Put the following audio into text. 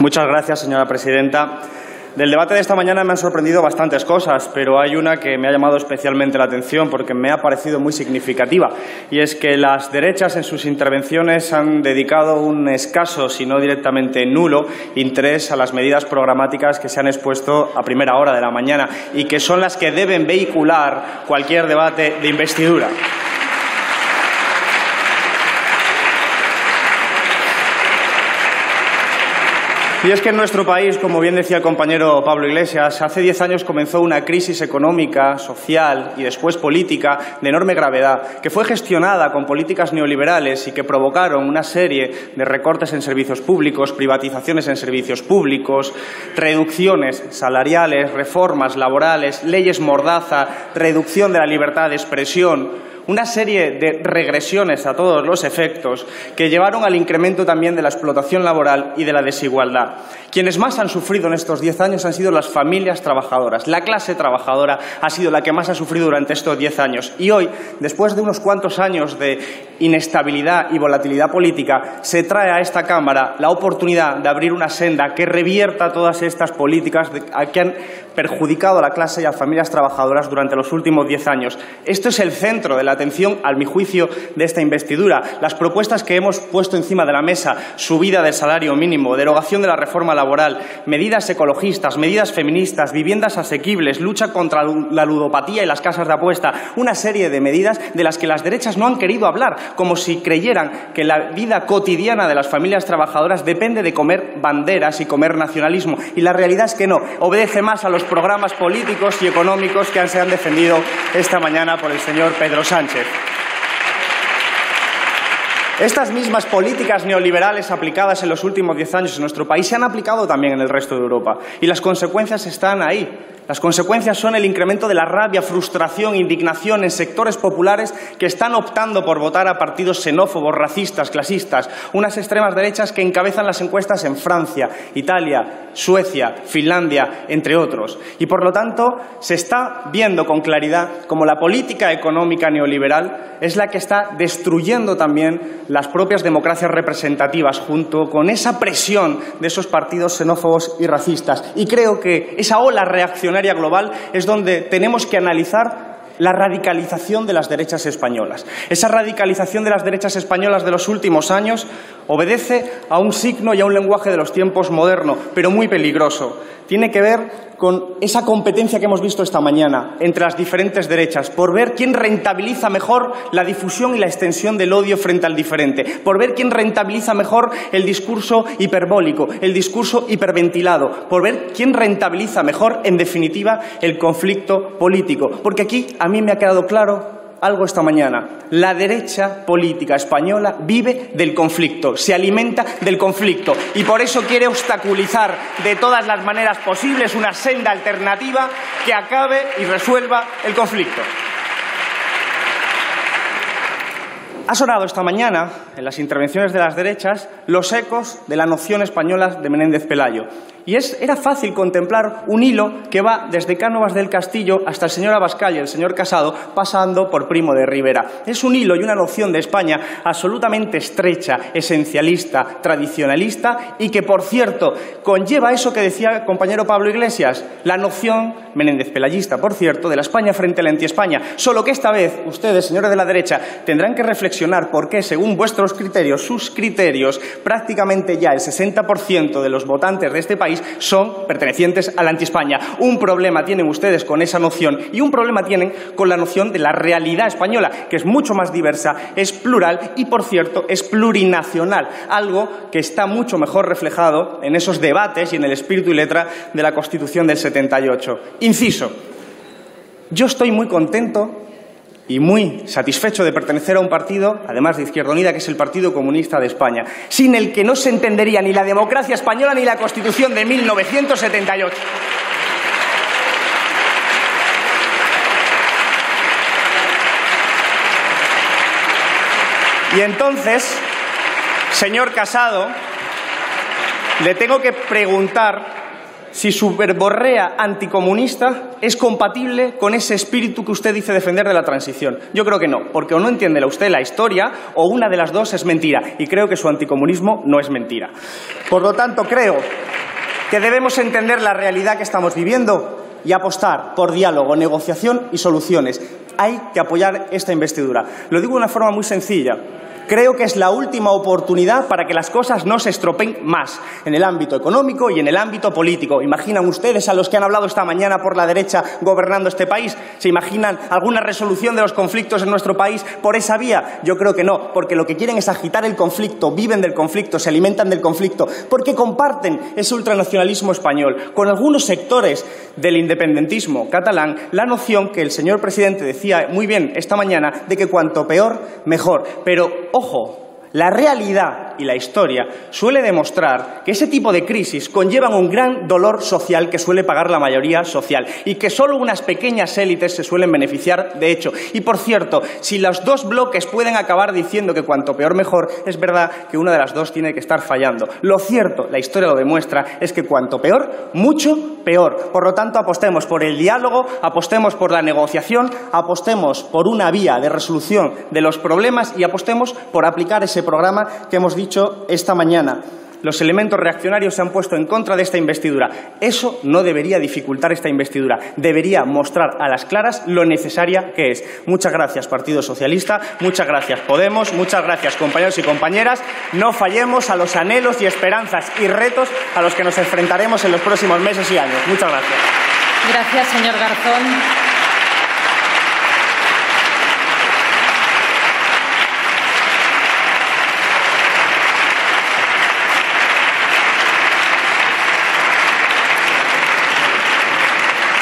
Muchas gracias, señora presidenta. Del debate de esta mañana me han sorprendido bastantes cosas, pero hay una que me ha llamado especialmente la atención porque me ha parecido muy significativa. Y es que las derechas en sus intervenciones han dedicado un escaso, si no directamente nulo, interés a las medidas programáticas que se han expuesto a primera hora de la mañana y que son las que deben vehicular cualquier debate de investidura. Y es que en nuestro país, como bien decía el compañero Pablo Iglesias, hace diez años comenzó una crisis económica, social y después política de enorme gravedad, que fue gestionada con políticas neoliberales y que provocaron una serie de recortes en servicios públicos, privatizaciones en servicios públicos, reducciones salariales, reformas laborales, leyes mordaza, reducción de la libertad de expresión una serie de regresiones a todos los efectos que llevaron al incremento también de la explotación laboral y de la desigualdad. Quienes más han sufrido en estos diez años han sido las familias trabajadoras. La clase trabajadora ha sido la que más ha sufrido durante estos diez años. Y hoy, después de unos cuantos años de inestabilidad y volatilidad política, se trae a esta Cámara la oportunidad de abrir una senda que revierta todas estas políticas que han perjudicado a la clase y a las familias trabajadoras durante los últimos diez años. Esto es el centro de la atención, a mi juicio, de esta investidura. Las propuestas que hemos puesto encima de la mesa, subida del salario mínimo, derogación de la reforma laboral, medidas ecologistas, medidas feministas, viviendas asequibles, lucha contra la ludopatía y las casas de apuesta, una serie de medidas de las que las derechas no han querido hablar, como si creyeran que la vida cotidiana de las familias trabajadoras depende de comer banderas y comer nacionalismo. Y la realidad es que no, obedece más a los programas políticos y económicos que se han defendido esta mañana por el señor Pedro Sánchez. Estas mismas políticas neoliberales aplicadas en los últimos diez años en nuestro país se han aplicado también en el resto de Europa y las consecuencias están ahí. Las consecuencias son el incremento de la rabia, frustración, indignación en sectores populares que están optando por votar a partidos xenófobos, racistas, clasistas, unas extremas derechas que encabezan las encuestas en Francia, Italia, Suecia, Finlandia, entre otros. Y por lo tanto, se está viendo con claridad cómo la política económica neoliberal es la que está destruyendo también las propias democracias representativas, junto con esa presión de esos partidos xenófobos y racistas. Y creo que esa ola reaccionaria global es donde tenemos que analizar la radicalización de las derechas españolas. Esa radicalización de las derechas españolas de los últimos años obedece a un signo y a un lenguaje de los tiempos moderno, pero muy peligroso. Tiene que ver con esa competencia que hemos visto esta mañana entre las diferentes derechas, por ver quién rentabiliza mejor la difusión y la extensión del odio frente al diferente, por ver quién rentabiliza mejor el discurso hiperbólico, el discurso hiperventilado, por ver quién rentabiliza mejor, en definitiva, el conflicto político. Porque aquí mí me ha quedado claro algo esta mañana. La derecha política española vive del conflicto, se alimenta del conflicto y por eso quiere obstaculizar de todas las maneras posibles una senda alternativa que acabe y resuelva el conflicto. Ha sonado esta mañana, en las intervenciones de las derechas, los ecos de la noción española de Menéndez Pelayo. Y era fácil contemplar un hilo que va desde Cánovas del Castillo hasta el señor Abascal y el señor Casado, pasando por Primo de Rivera. Es un hilo y una noción de España absolutamente estrecha, esencialista, tradicionalista y que, por cierto, conlleva eso que decía el compañero Pablo Iglesias, la noción Menéndez Pelayista, por cierto, de la España frente a la anti-España. Solo que esta vez ustedes, señores de la derecha, tendrán que reflexionar por qué, según vuestros criterios, sus criterios, prácticamente ya el 60% de los votantes de este país son pertenecientes a la anti-España. Un problema tienen ustedes con esa noción y un problema tienen con la noción de la realidad española, que es mucho más diversa, es plural y, por cierto, es plurinacional, algo que está mucho mejor reflejado en esos debates y en el espíritu y letra de la Constitución del 78. Inciso. Yo estoy muy contento y muy satisfecho de pertenecer a un partido, además de Izquierda Unida, que es el Partido Comunista de España, sin el que no se entendería ni la democracia española ni la Constitución de 1978. Y entonces, señor Casado, le tengo que preguntar si su verborrea anticomunista es compatible con ese espíritu que usted dice defender de la transición. Yo creo que no, porque o no entiende usted la historia o una de las dos es mentira. Y creo que su anticomunismo no es mentira. Por lo tanto, creo que debemos entender la realidad que estamos viviendo y apostar por diálogo, negociación y soluciones. Hay que apoyar esta investidura. Lo digo de una forma muy sencilla. Creo que es la última oportunidad para que las cosas no se estropeen más en el ámbito económico y en el ámbito político. ¿Imaginan ustedes a los que han hablado esta mañana por la derecha gobernando este país? ¿Se imaginan alguna resolución de los conflictos en nuestro país por esa vía? Yo creo que no, porque lo que quieren es agitar el conflicto, viven del conflicto, se alimentan del conflicto, porque comparten ese ultranacionalismo español con algunos sectores del independentismo catalán la noción que el señor presidente decía muy bien esta mañana de que cuanto peor, mejor. Pero ojo, la realidad y la historia suele demostrar que ese tipo de crisis conllevan un gran dolor social que suele pagar la mayoría social y que solo unas pequeñas élites se suelen beneficiar de hecho. Y por cierto, si los dos bloques pueden acabar diciendo que cuanto peor mejor, es verdad que una de las dos tiene que estar fallando. Lo cierto, la historia lo demuestra, es que cuanto peor, mucho peor. Por lo tanto, apostemos por el diálogo, apostemos por la negociación, apostemos por una vía de resolución de los problemas y apostemos por aplicar ese programa que hemos dicho esta mañana. Los elementos reaccionarios se han puesto en contra de esta investidura. Eso no debería dificultar esta investidura. Debería mostrar a las claras lo necesaria que es. Muchas gracias, Partido Socialista. Muchas gracias, Podemos. Muchas gracias, compañeros y compañeras. No fallemos a los anhelos y esperanzas y retos a los que nos enfrentaremos en los próximos meses y años. Muchas gracias. Gracias, señor Garzón.